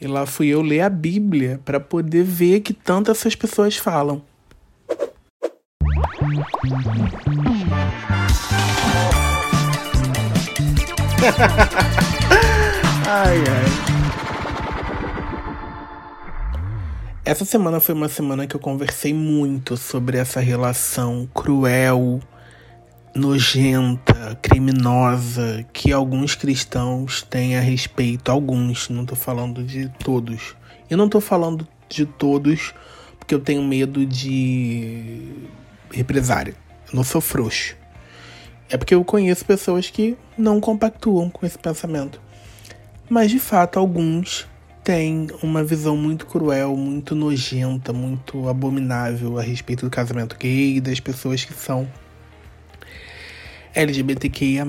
E lá fui eu ler a Bíblia para poder ver que tanto essas pessoas falam. ai, ai. Essa semana foi uma semana que eu conversei muito sobre essa relação cruel, nojenta, criminosa que alguns cristãos têm a respeito. Alguns, não tô falando de todos. E não tô falando de todos porque eu tenho medo de represária. Eu não sou frouxo. É porque eu conheço pessoas que não compactuam com esse pensamento. Mas de fato, alguns têm uma visão muito cruel, muito nojenta, muito abominável a respeito do casamento gay e das pessoas que são LGBTQIA,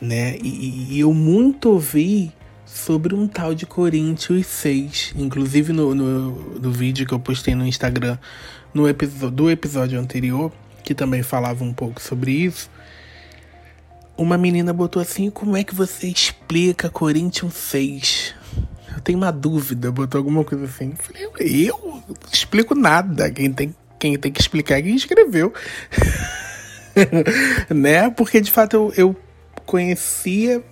né? E, e eu muito ouvi sobre um tal de Coríntios 6. Inclusive no, no, no vídeo que eu postei no Instagram no episódio, do episódio anterior, que também falava um pouco sobre isso. Uma menina botou assim: Como é que você explica Coríntios 6? Eu tenho uma dúvida, botou alguma coisa assim. Eu falei, eu não explico nada. Quem tem, quem tem que explicar é quem escreveu. né? Porque de fato eu, eu conhecia,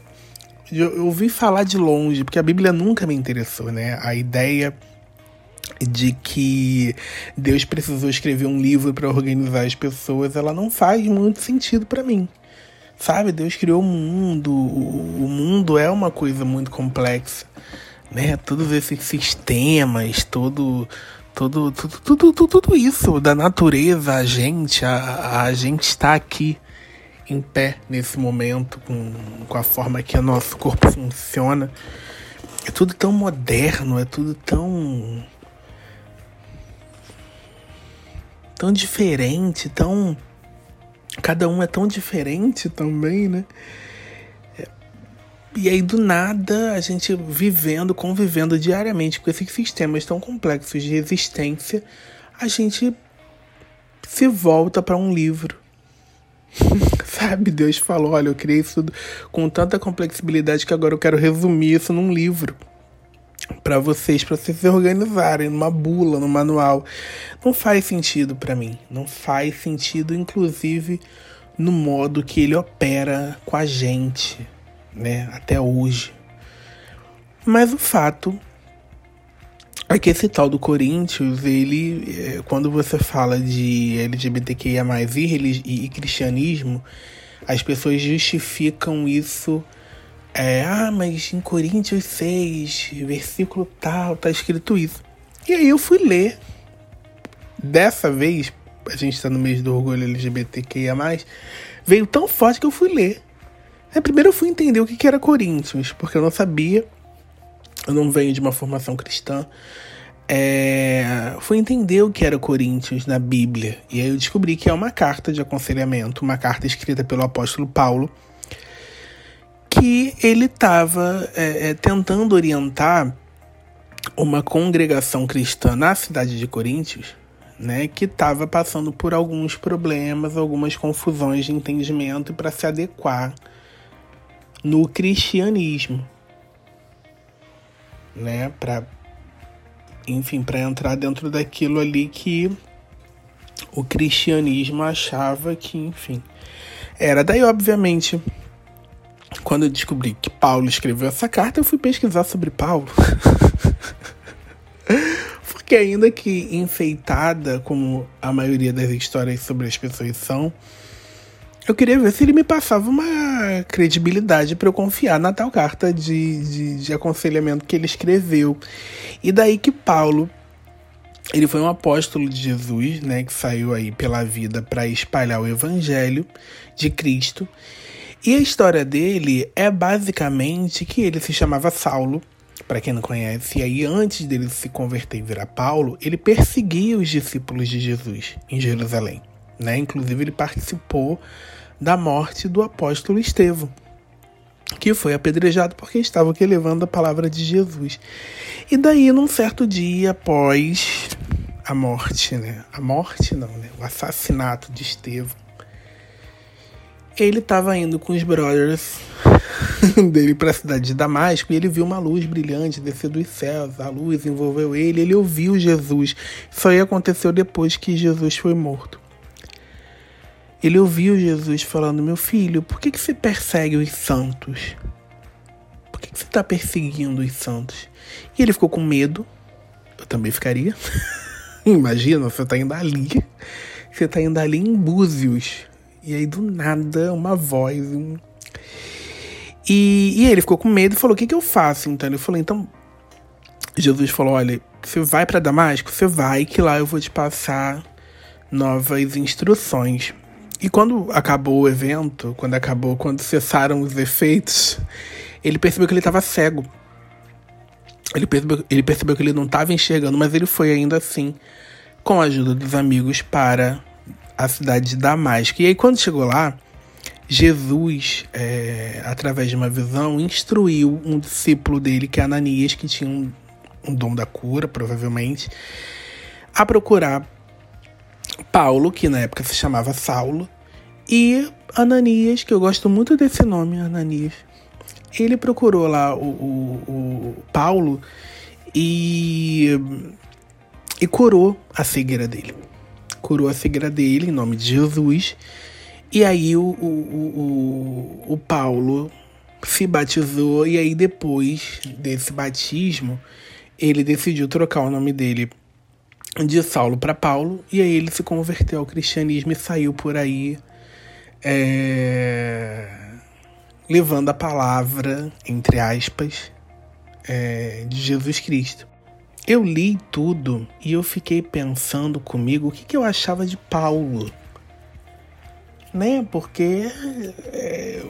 eu ouvi falar de longe, porque a Bíblia nunca me interessou, né? A ideia de que Deus precisou escrever um livro para organizar as pessoas, ela não faz muito sentido para mim. Sabe, Deus criou o mundo, o mundo é uma coisa muito complexa, né? Todos esses sistemas, todo tudo, tudo, tudo, tudo, tudo isso da natureza, a gente, a, a gente está aqui em pé nesse momento, com, com a forma que o nosso corpo funciona. É tudo tão moderno, é tudo tão. tão diferente, tão. Cada um é tão diferente também, né? E aí, do nada, a gente vivendo, convivendo diariamente com esses sistemas tão complexos de existência, a gente se volta para um livro. Sabe? Deus falou: olha, eu criei isso com tanta complexibilidade que agora eu quero resumir isso num livro para vocês, para vocês se organizarem numa bula, no manual. Não faz sentido para mim. Não faz sentido, inclusive, no modo que ele opera com a gente né, até hoje. Mas o fato é que esse tal do Corinthians, ele, é, quando você fala de LGBTQIA+, e, e cristianismo, as pessoas justificam isso é, ah, mas em Coríntios 6, versículo tal, tá escrito isso. E aí eu fui ler. Dessa vez, a gente tá no mês do orgulho LGBTQIA+, veio tão forte que eu fui ler. É, primeiro eu fui entender o que era Coríntios, porque eu não sabia, eu não venho de uma formação cristã. É, fui entender o que era Coríntios na Bíblia. E aí eu descobri que é uma carta de aconselhamento, uma carta escrita pelo apóstolo Paulo, que ele estava é, é, tentando orientar uma congregação cristã na cidade de Coríntios, né, que estava passando por alguns problemas, algumas confusões de entendimento para se adequar no cristianismo, né? Para, enfim, para entrar dentro daquilo ali que o cristianismo achava que, enfim, era. Daí, obviamente, quando eu descobri que Paulo escreveu essa carta, eu fui pesquisar sobre Paulo. Porque ainda que enfeitada, como a maioria das histórias sobre as pessoas são, eu queria ver se ele me passava uma credibilidade para eu confiar na tal carta de, de, de, aconselhamento que ele escreveu. E daí que Paulo, ele foi um apóstolo de Jesus, né, que saiu aí pela vida para espalhar o evangelho de Cristo. E a história dele é basicamente que ele se chamava Saulo, para quem não conhece, e aí antes dele se converter e virar Paulo, ele perseguia os discípulos de Jesus em Jerusalém. Né? Inclusive, ele participou da morte do apóstolo Estevão, que foi apedrejado porque estava aqui levando a palavra de Jesus. E daí, num certo dia após a morte, né? A morte não, né? O assassinato de Estevão. Ele estava indo com os brothers dele para a cidade de Damasco e ele viu uma luz brilhante descer dos céus. A luz envolveu ele, ele ouviu Jesus. Isso aí aconteceu depois que Jesus foi morto. Ele ouviu Jesus falando: Meu filho, por que, que você persegue os santos? Por que, que você está perseguindo os santos? E ele ficou com medo. Eu também ficaria. Imagina, você está indo ali. Você está indo ali em Búzios. E aí do nada, uma voz. Um... E, e ele ficou com medo e falou: O que, que eu faço? Então ele falou: Então. Jesus falou: Olha, você vai para Damasco? Você vai, que lá eu vou te passar novas instruções. E quando acabou o evento, quando acabou, quando cessaram os efeitos, ele percebeu que ele estava cego. Ele percebeu, ele percebeu que ele não estava enxergando, mas ele foi ainda assim, com a ajuda dos amigos, para a cidade de Damasco. E aí, quando chegou lá, Jesus, é, através de uma visão, instruiu um discípulo dele, que é Ananias, que tinha um, um dom da cura, provavelmente, a procurar Paulo, que na época se chamava Saulo, e Ananias, que eu gosto muito desse nome, Ananias. Ele procurou lá o, o, o Paulo e, e curou a cegueira dele. Curou a cegueira dele em nome de Jesus. E aí o, o, o, o Paulo se batizou e aí depois desse batismo ele decidiu trocar o nome dele de Saulo para Paulo, e aí ele se converteu ao cristianismo e saiu por aí é, levando a palavra, entre aspas, é, de Jesus Cristo. Eu li tudo e eu fiquei pensando comigo o que, que eu achava de Paulo. Né? Porque é,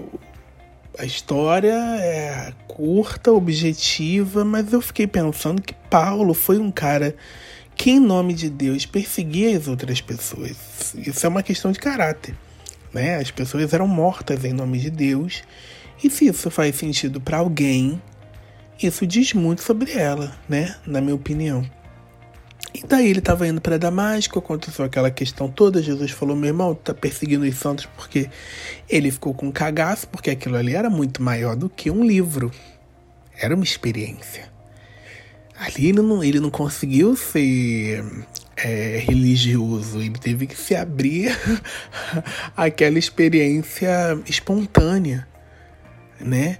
a história é curta, objetiva, mas eu fiquei pensando que Paulo foi um cara que, em nome de Deus, perseguia as outras pessoas. Isso é uma questão de caráter. Né? As pessoas eram mortas em nome de Deus. E se isso faz sentido para alguém, isso diz muito sobre ela, né? Na minha opinião. E daí ele estava indo para Damasco, aconteceu aquela questão toda. Jesus falou: meu irmão, tá perseguindo os santos porque ele ficou com cagaço, porque aquilo ali era muito maior do que um livro. Era uma experiência. Ali ele não, ele não conseguiu ser é, religioso, ele teve que se abrir àquela experiência espontânea, né?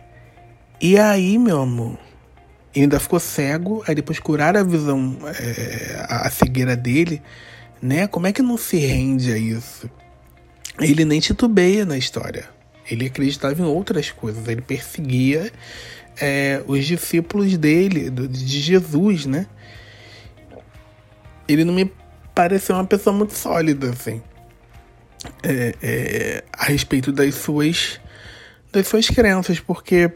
E aí, meu amor, ele ainda ficou cego, aí depois curar a visão, é, a cegueira dele, né? Como é que não se rende a isso? Ele nem titubeia na história. Ele acreditava em outras coisas, ele perseguia é, os discípulos dele, de Jesus, né? Ele não me pareceu uma pessoa muito sólida, assim, é, é, a respeito das suas, das suas crenças, porque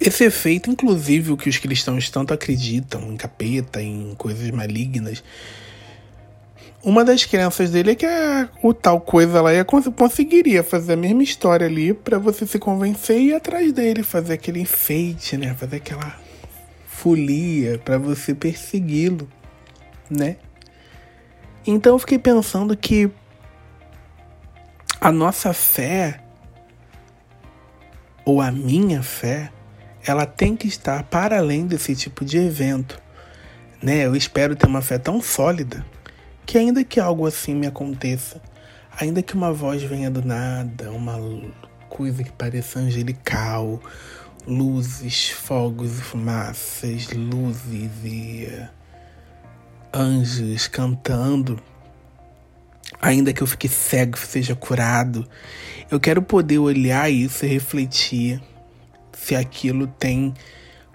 esse efeito, inclusive, o que os cristãos tanto acreditam em capeta, em coisas malignas, uma das crenças dele é que a, o tal coisa lá ia, conseguiria fazer a mesma história ali para você se convencer e ir atrás dele, fazer aquele enfeite, né? Fazer aquela folia para você persegui-lo, né? Então eu fiquei pensando que a nossa fé ou a minha fé, ela tem que estar para além desse tipo de evento, né? Eu espero ter uma fé tão sólida que ainda que algo assim me aconteça, ainda que uma voz venha do nada, uma coisa que pareça angelical, luzes, fogos e fumaças, luzes e anjos cantando, ainda que eu fique cego, seja curado, eu quero poder olhar isso e refletir se aquilo tem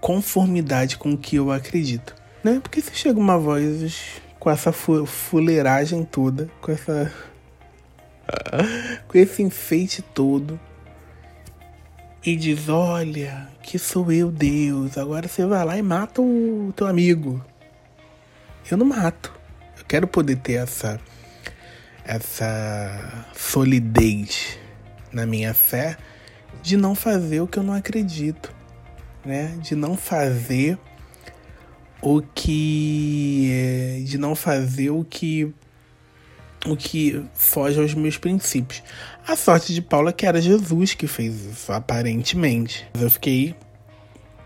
conformidade com o que eu acredito, né? Porque se chega uma voz com essa fuleiragem toda, com essa. com esse enfeite todo. E diz: Olha, que sou eu, Deus. Agora você vai lá e mata o teu amigo. Eu não mato. Eu quero poder ter essa. essa solidez na minha fé de não fazer o que eu não acredito, né? De não fazer o que. É, de não fazer o que o que foge aos meus princípios. A sorte de Paulo é que era Jesus que fez isso, aparentemente. Eu fiquei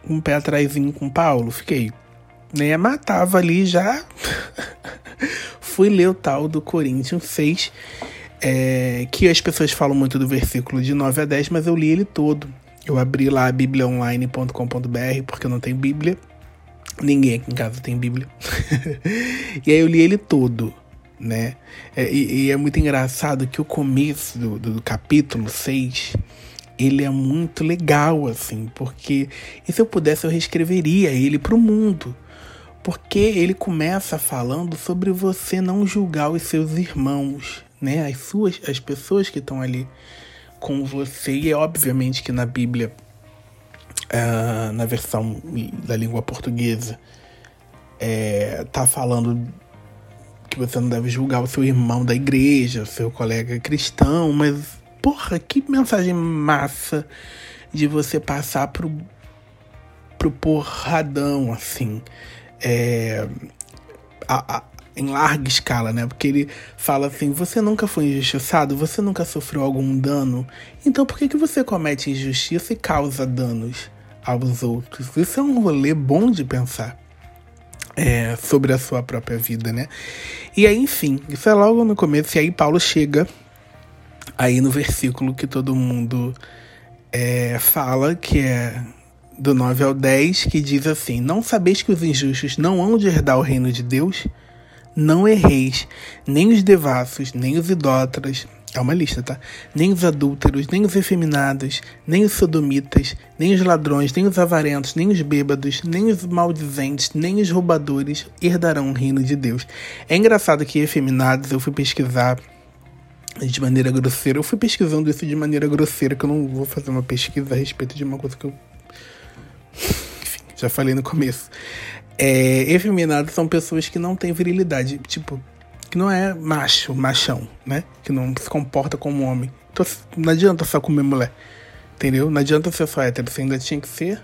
um pé atrasinho com Paulo, fiquei. Nem né, matava ali já. Fui ler o tal do Coríntios 6, é, que as pessoas falam muito do versículo de 9 a 10, mas eu li ele todo. Eu abri lá bibliaonline.com.br, porque eu não tenho Bíblia. Ninguém aqui em casa tem Bíblia. e aí eu li ele todo né? É, e, e, é muito engraçado que o começo do, do capítulo 6 ele é muito legal, assim, porque e se eu pudesse eu reescreveria ele para o mundo. Porque ele começa falando sobre você não julgar os seus irmãos, né? As suas, as pessoas que estão ali com você. E é obviamente que na Bíblia, uh, na versão da língua portuguesa, é, tá falando que você não deve julgar o seu irmão da igreja, o seu colega cristão, mas porra, que mensagem massa de você passar pro, pro porradão, assim. É, a, a, em larga escala, né? Porque ele fala assim: você nunca foi injustiçado, você nunca sofreu algum dano, então por que, que você comete injustiça e causa danos aos outros? Isso é um rolê bom de pensar é, sobre a sua própria vida, né? E aí, enfim, isso é logo no começo, e aí Paulo chega aí no versículo que todo mundo é, fala, que é do 9 ao 10, que diz assim: Não sabeis que os injustos não hão de herdar o reino de Deus? Não erreis, nem os devassos, nem os idólatras, é uma lista, tá? Nem os adúlteros, nem os efeminados, nem os sodomitas, nem os ladrões, nem os avarentos, nem os bêbados, nem os maldizentes, nem os roubadores herdarão o reino de Deus. É engraçado que efeminados eu fui pesquisar de maneira grosseira. Eu fui pesquisando isso de maneira grosseira, que eu não vou fazer uma pesquisa a respeito de uma coisa que eu. Enfim, já falei no começo. É, efeminados são pessoas que não têm virilidade. Tipo, que não é macho, machão, né? Que não se comporta como homem. Então não adianta só comer mulher. Entendeu? Não adianta ser só hétero. Você ainda tinha que ser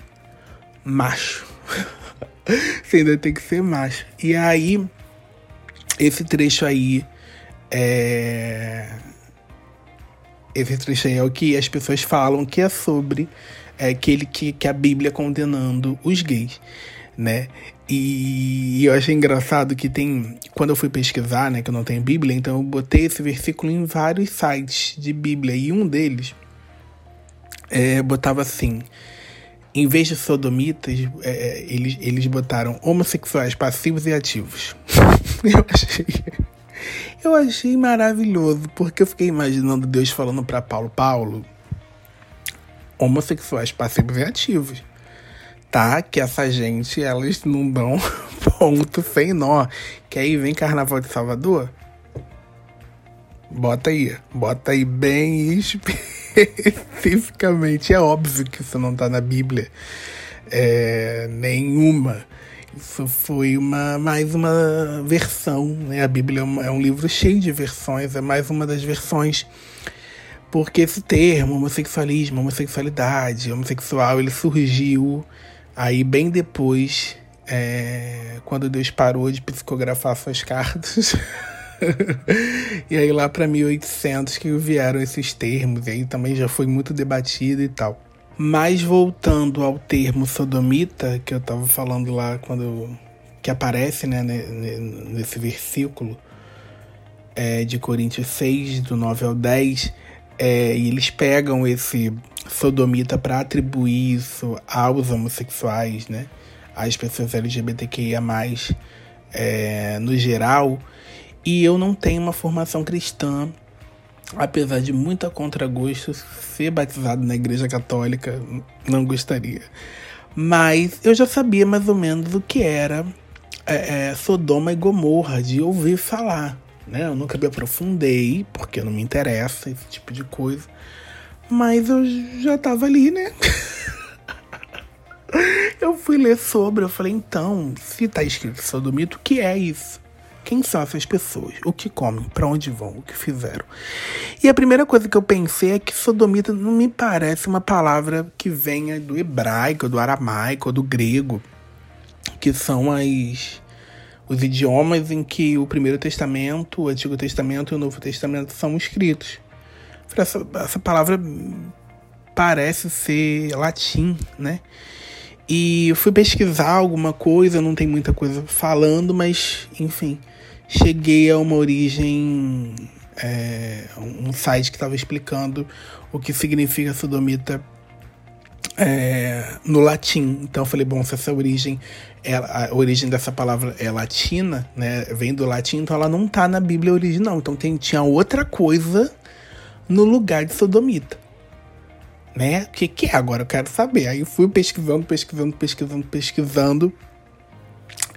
macho. você ainda tem que ser macho. E aí, esse trecho aí é. Esse trecho aí é o que as pessoas falam que é sobre é, aquele que, que a Bíblia condenando os gays, né? E eu achei engraçado que tem. Quando eu fui pesquisar, né, que eu não tenho Bíblia, então eu botei esse versículo em vários sites de Bíblia. E um deles é, botava assim: em vez de sodomitas, é, é eles, eles botaram homossexuais passivos e ativos. eu achei. Eu achei maravilhoso, porque eu fiquei imaginando Deus falando para Paulo: Paulo, homossexuais passivos e ativos tá que essa gente, elas não dão ponto sem nó. Que aí vem Carnaval de Salvador? Bota aí, bota aí bem especificamente. É óbvio que isso não tá na Bíblia é, nenhuma. Isso foi uma, mais uma versão, né? A Bíblia é, uma, é um livro cheio de versões, é mais uma das versões porque esse termo, homossexualismo, homossexualidade, homossexual, ele surgiu Aí, bem depois, é, quando Deus parou de psicografar suas cartas, e aí lá para 1800 que vieram esses termos, e aí também já foi muito debatido e tal. Mas voltando ao termo sodomita, que eu estava falando lá quando que aparece né, nesse versículo é, de Coríntios 6, do 9 ao 10, é, e eles pegam esse sodomita para atribuir isso aos homossexuais, né? Às pessoas LGBTQIA, é, no geral. E eu não tenho uma formação cristã, apesar de muita contragosto ser batizado na igreja católica, não gostaria. Mas eu já sabia mais ou menos o que era é, é, Sodoma e Gomorra, de ouvir falar. Né? Eu nunca me aprofundei, porque não me interessa esse tipo de coisa. Mas eu já tava ali, né? eu fui ler sobre, eu falei, então, se tá escrito sodomita, o que é isso? Quem são essas pessoas? O que comem? Para onde vão? O que fizeram? E a primeira coisa que eu pensei é que sodomita não me parece uma palavra que venha do hebraico, do aramaico, do grego, que são as os idiomas em que o Primeiro Testamento, o Antigo Testamento e o Novo Testamento são escritos. Essa, essa palavra parece ser latim, né? E eu fui pesquisar alguma coisa, não tem muita coisa falando, mas enfim, cheguei a uma origem, é, um site que estava explicando o que significa sodomita é, no latim. Então eu falei, bom, se essa origem, é, a origem dessa palavra é latina, né, vem do latim, então ela não tá na Bíblia original. Então tem, tinha outra coisa no lugar de sodomita. Né? O que, que é agora? Eu quero saber. Aí fui pesquisando, pesquisando, pesquisando, pesquisando.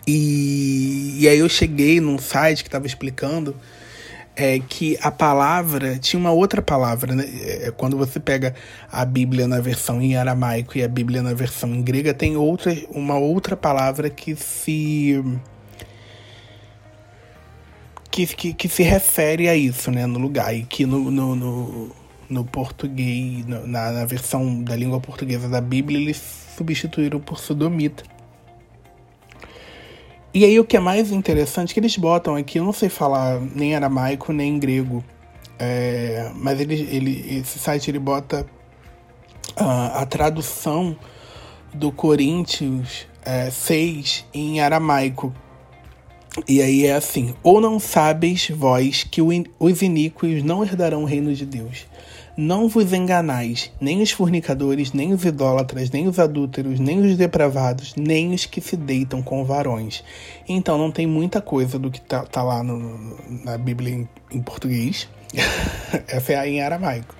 E, e aí eu cheguei num site que estava explicando é que a palavra tinha uma outra palavra, né? É, quando você pega a Bíblia na versão em aramaico e a Bíblia na versão em grega, tem outra, uma outra palavra que se que, que, que se refere a isso, né, no lugar e que no, no, no, no português, no, na, na versão da língua portuguesa da Bíblia, eles substituíram por sodomita. E aí o que é mais interessante é que eles botam aqui, eu não sei falar nem aramaico nem grego, é, mas ele, ele, esse site ele bota uh, a tradução do Coríntios é, 6 em aramaico. E aí é assim: Ou não sabes vós que os iníquos não herdarão o reino de Deus? Não vos enganais, nem os fornicadores, nem os idólatras, nem os adúlteros, nem os depravados, nem os que se deitam com varões. Então não tem muita coisa do que tá, tá lá no, na Bíblia em, em português. Essa é a em aramaico.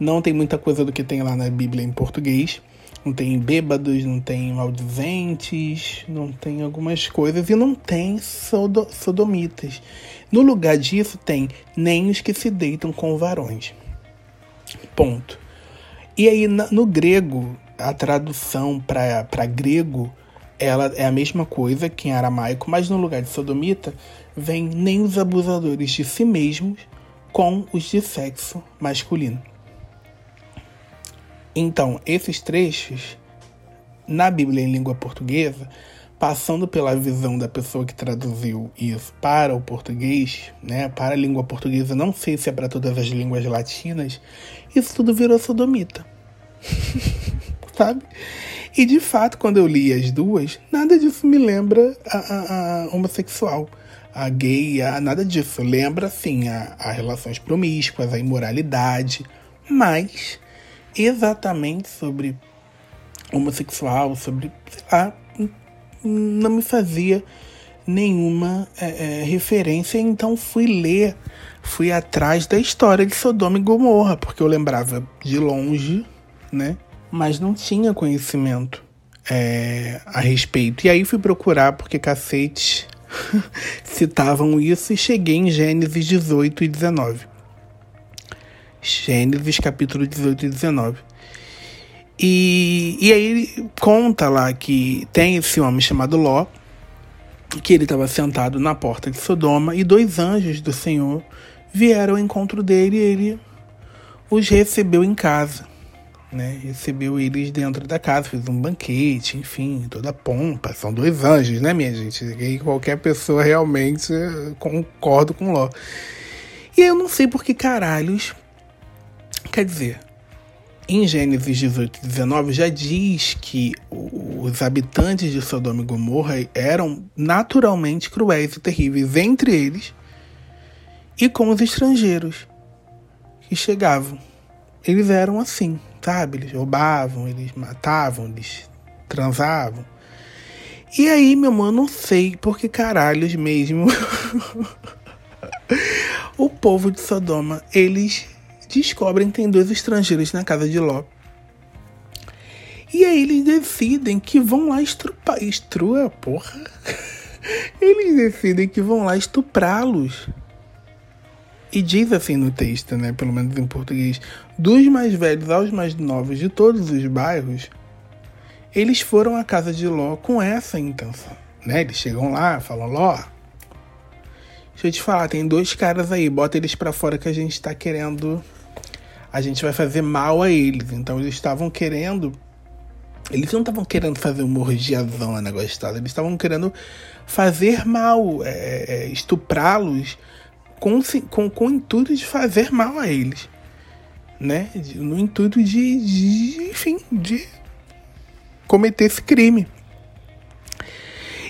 Não tem muita coisa do que tem lá na Bíblia em português. Não tem bêbados, não tem maldizentes, não tem algumas coisas e não tem sodo, sodomitas. No lugar disso tem nem os que se deitam com varões. Ponto. E aí, no grego, a tradução para grego ela é a mesma coisa que em aramaico, mas no lugar de sodomita vem nem os abusadores de si mesmos com os de sexo masculino. Então, esses trechos na Bíblia em língua portuguesa passando pela visão da pessoa que traduziu isso para o português, né, para a língua portuguesa, não sei se é para todas as línguas latinas, isso tudo virou sodomita. Sabe? E de fato, quando eu li as duas, nada disso me lembra a, a, a homossexual, a gay, a, nada disso. Lembra, sim, a, a relações promíscuas, a imoralidade, mas exatamente sobre homossexual, sobre, sei lá, não me fazia nenhuma é, é, referência, então fui ler, fui atrás da história de Sodoma e Gomorra, porque eu lembrava de longe, né? Mas não tinha conhecimento é, a respeito. E aí fui procurar, porque cacete citavam isso, e cheguei em Gênesis 18 e 19. Gênesis capítulo 18 e 19. E, e aí conta lá que tem esse homem chamado Ló, que ele estava sentado na porta de Sodoma e dois anjos do Senhor vieram ao encontro dele e ele os recebeu em casa. Né? Recebeu eles dentro da casa, fez um banquete, enfim, toda pompa. São dois anjos, né, minha gente? E qualquer pessoa realmente concorda com Ló. E eu não sei por que caralhos. Quer dizer, em Gênesis 18 e 19 já diz que os habitantes de Sodoma e Gomorra eram naturalmente cruéis e terríveis entre eles e com os estrangeiros que chegavam. Eles eram assim, sabe? Eles roubavam, eles matavam, eles transavam. E aí, meu mano, não sei por que caralhos mesmo o povo de Sodoma, eles descobrem que tem dois estrangeiros na casa de Ló. E aí eles decidem que vão lá estrupar. Estrua, porra. Eles decidem que vão lá estuprá-los. E diz assim no texto, né? Pelo menos em português. Dos mais velhos aos mais novos de todos os bairros, eles foram à casa de Ló com essa intenção. Né? Eles chegam lá, falam: Ló, deixa eu te falar, tem dois caras aí, bota eles para fora que a gente tá querendo a gente vai fazer mal a eles. Então eles estavam querendo Eles não estavam querendo fazer uma orgiazão na gostosa, eles estavam querendo fazer mal, é, é, estuprá-los com, com, com o intuito de fazer mal a eles. Né? No intuito de, de enfim, de cometer esse crime.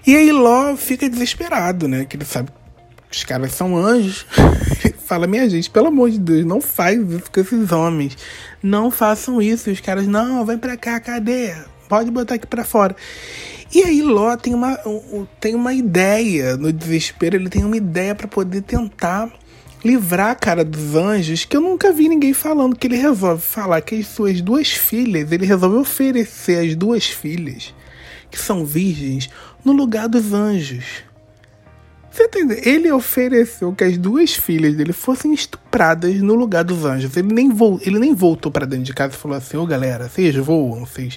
E aí Ló fica desesperado, né? Que ele sabe que os caras são anjos. fala, minha gente, pelo amor de Deus, não faz isso com esses homens. Não façam isso. E os caras, não, vem pra cá, cadê? Pode botar aqui pra fora. E aí Ló tem uma, tem uma ideia, no desespero, ele tem uma ideia para poder tentar livrar a cara dos anjos, que eu nunca vi ninguém falando, que ele resolve falar que as suas duas filhas, ele resolve oferecer as duas filhas, que são virgens, no lugar dos anjos. Você entende? Ele ofereceu que as duas filhas dele fossem estupradas no lugar dos anjos. Ele nem, vo ele nem voltou para dentro de casa e falou assim: Ô galera, vocês voam, vocês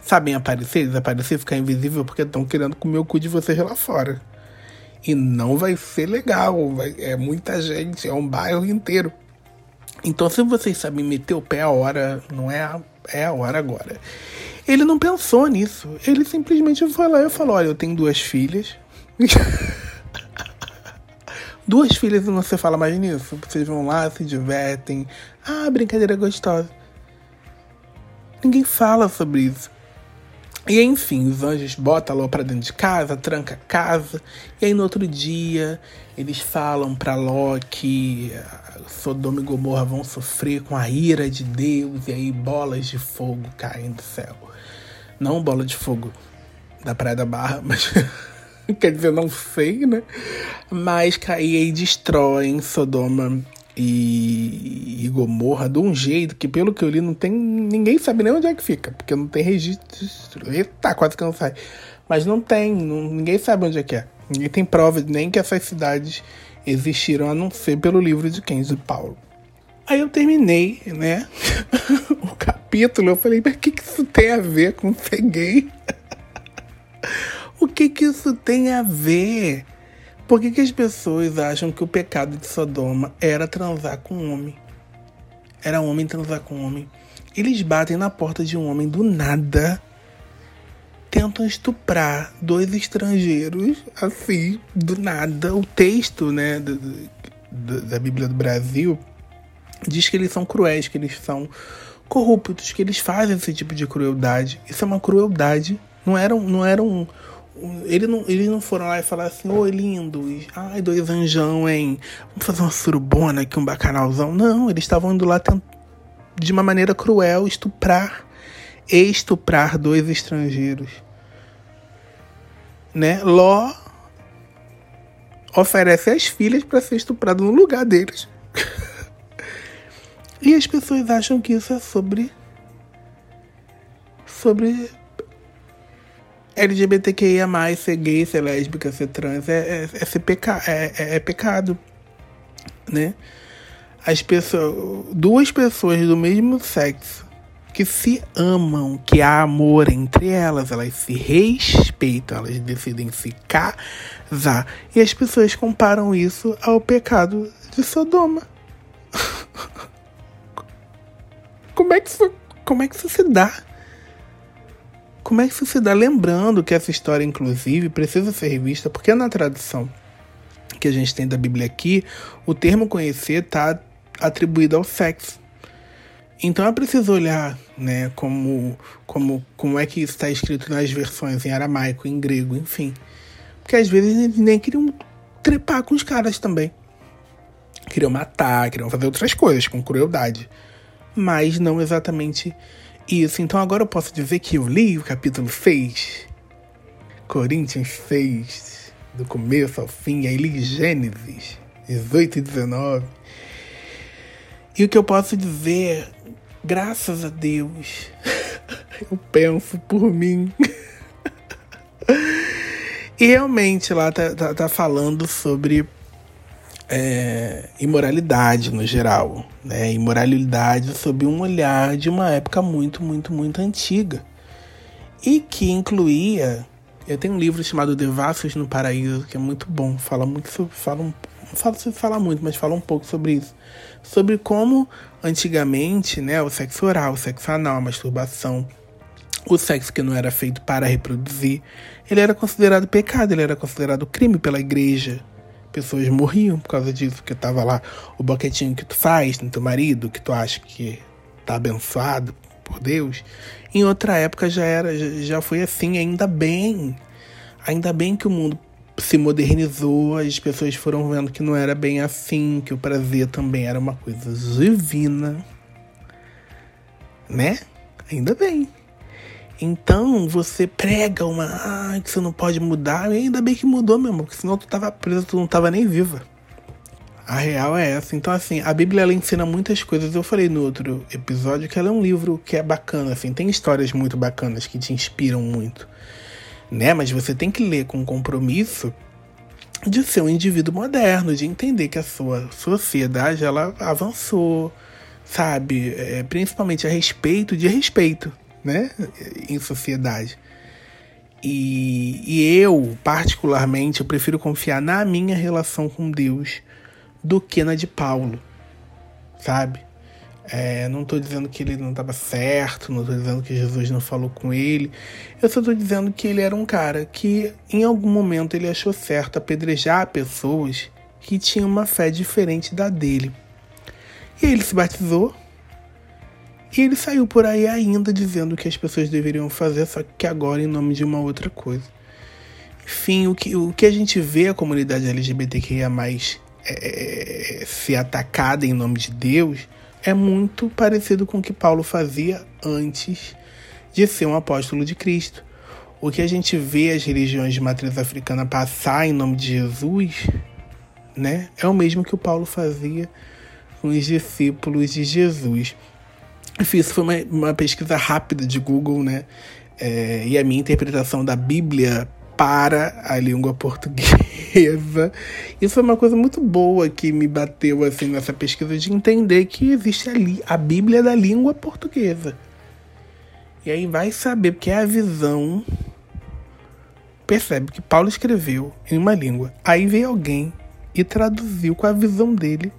sabem aparecer, desaparecer, ficar invisível porque estão querendo comer o cu de vocês lá fora. E não vai ser legal, vai, é muita gente, é um bairro inteiro. Então, se vocês sabem meter o pé a hora, não é a, é a hora agora. Ele não pensou nisso. Ele simplesmente foi lá e falou: Olha, eu tenho duas filhas. duas filhas e não se fala mais nisso. Vocês vão lá, se divertem. Ah, brincadeira gostosa. Ninguém fala sobre isso. E enfim, os anjos botam Ló para dentro de casa, tranca a casa, e aí no outro dia eles falam para Ló que Sodoma e Gomorra vão sofrer com a ira de Deus, e aí bolas de fogo caem do céu. Não bola de fogo da Praia da Barra, mas quer dizer, não sei, né? Mas caem e destroem Sodoma e, e Gomorra de um jeito que, pelo que eu li, não tem. Ninguém sabe nem onde é que fica, porque não tem registro. Eita, quase que não sai. Mas não tem, não, ninguém sabe onde é que é. Ninguém tem prova nem que essas cidades existiram, a não ser pelo livro de Kenzo Paulo. Aí eu terminei, né? o capítulo, eu falei, mas o que, que isso tem a ver com ser gay? o que, que isso tem a ver? Por que, que as pessoas acham que o pecado de Sodoma era transar com um homem? Era homem transar com homem. Eles batem na porta de um homem do nada, tentam estuprar dois estrangeiros, assim, do nada. O texto, né, do, do, da Bíblia do Brasil diz que eles são cruéis, que eles são corruptos, que eles fazem esse tipo de crueldade. Isso é uma crueldade. Não era, não era um, ele não, eles não foram lá e falaram assim, oi lindos, ai dois anjão, hein? Vamos fazer uma surubona aqui, um bacanalzão. Não, eles estavam indo lá de uma maneira cruel estuprar, estuprar dois estrangeiros. Né? Ló oferece as filhas para ser estuprado no lugar deles. e as pessoas acham que isso é sobre sobre LGBTQIA, ser gay, ser lésbica, ser trans é, é, é ser peca é, é, é, pecado, né? As pessoas, duas pessoas do mesmo sexo que se amam, que há amor entre elas, elas se respeitam, elas decidem se casar. E as pessoas comparam isso ao pecado de Sodoma. como é que isso, como é que isso se dá? Como é que se dá? Lembrando que essa história, inclusive, precisa ser revista, porque na tradução que a gente tem da Bíblia aqui, o termo conhecer está atribuído ao sexo. Então é preciso olhar né, como, como, como é que isso está escrito nas versões em aramaico, em grego, enfim. Porque às vezes eles nem queriam trepar com os caras também. Queriam matar, queriam fazer outras coisas com crueldade. Mas não exatamente isso, então agora eu posso dizer que eu li o capítulo 6, Coríntios 6, do começo ao fim, aí li Gênesis 18 e 19. E o que eu posso dizer, graças a Deus, eu penso por mim. e realmente lá tá, tá, tá falando sobre é, imoralidade no geral, né? Imoralidade sob um olhar de uma época muito, muito, muito antiga e que incluía. Eu tenho um livro chamado Devassos no Paraíso que é muito bom, fala muito sobre, fala um, não fala, fala muito, mas fala um pouco sobre isso, sobre como antigamente, né, o sexo oral, o sexo anal, a masturbação, o sexo que não era feito para reproduzir, ele era considerado pecado, ele era considerado crime pela igreja. Pessoas morriam por causa disso, porque tava lá o boquetinho que tu faz no teu marido, que tu acha que tá abençoado por Deus. Em outra época já era, já foi assim, ainda bem. Ainda bem que o mundo se modernizou, as pessoas foram vendo que não era bem assim, que o prazer também era uma coisa divina. Né? Ainda bem. Então você prega uma. Ah, que você não pode mudar. E ainda bem que mudou mesmo, porque senão tu tava preso, tu não tava nem viva. A real é essa. Então, assim, a Bíblia ela ensina muitas coisas. Eu falei no outro episódio que ela é um livro que é bacana, assim, tem histórias muito bacanas que te inspiram muito. Né? Mas você tem que ler com compromisso de ser um indivíduo moderno, de entender que a sua sociedade ela avançou, sabe? É, principalmente a respeito de respeito, né? Em sociedade. E, e eu, particularmente, eu prefiro confiar na minha relação com Deus do que na de Paulo, sabe? É, não estou dizendo que ele não estava certo, não estou dizendo que Jesus não falou com ele. Eu só estou dizendo que ele era um cara que, em algum momento, ele achou certo apedrejar pessoas que tinham uma fé diferente da dele. E ele se batizou. E ele saiu por aí ainda dizendo que as pessoas deveriam fazer, só que agora em nome de uma outra coisa. Enfim, o que, o que a gente vê a comunidade LGBTQIA é, ser atacada em nome de Deus é muito parecido com o que Paulo fazia antes de ser um apóstolo de Cristo. O que a gente vê as religiões de matriz africana passar em nome de Jesus, né, é o mesmo que o Paulo fazia com os discípulos de Jesus. Enfim, isso foi uma, uma pesquisa rápida de Google, né? É, e a minha interpretação da Bíblia para a língua portuguesa. Isso é uma coisa muito boa que me bateu assim nessa pesquisa de entender que existe ali a Bíblia da língua portuguesa. E aí vai saber, porque é a visão. Percebe que Paulo escreveu em uma língua. Aí veio alguém e traduziu com a visão dele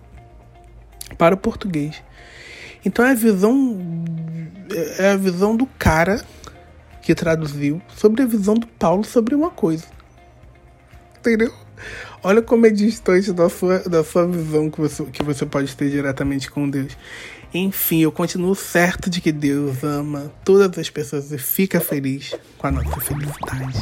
para o português. Então é a visão é a visão do cara que traduziu sobre a visão do Paulo sobre uma coisa. Entendeu? Olha como é distante da sua, da sua visão que você, que você pode ter diretamente com Deus. Enfim, eu continuo certo de que Deus ama todas as pessoas e fica feliz com a nossa felicidade.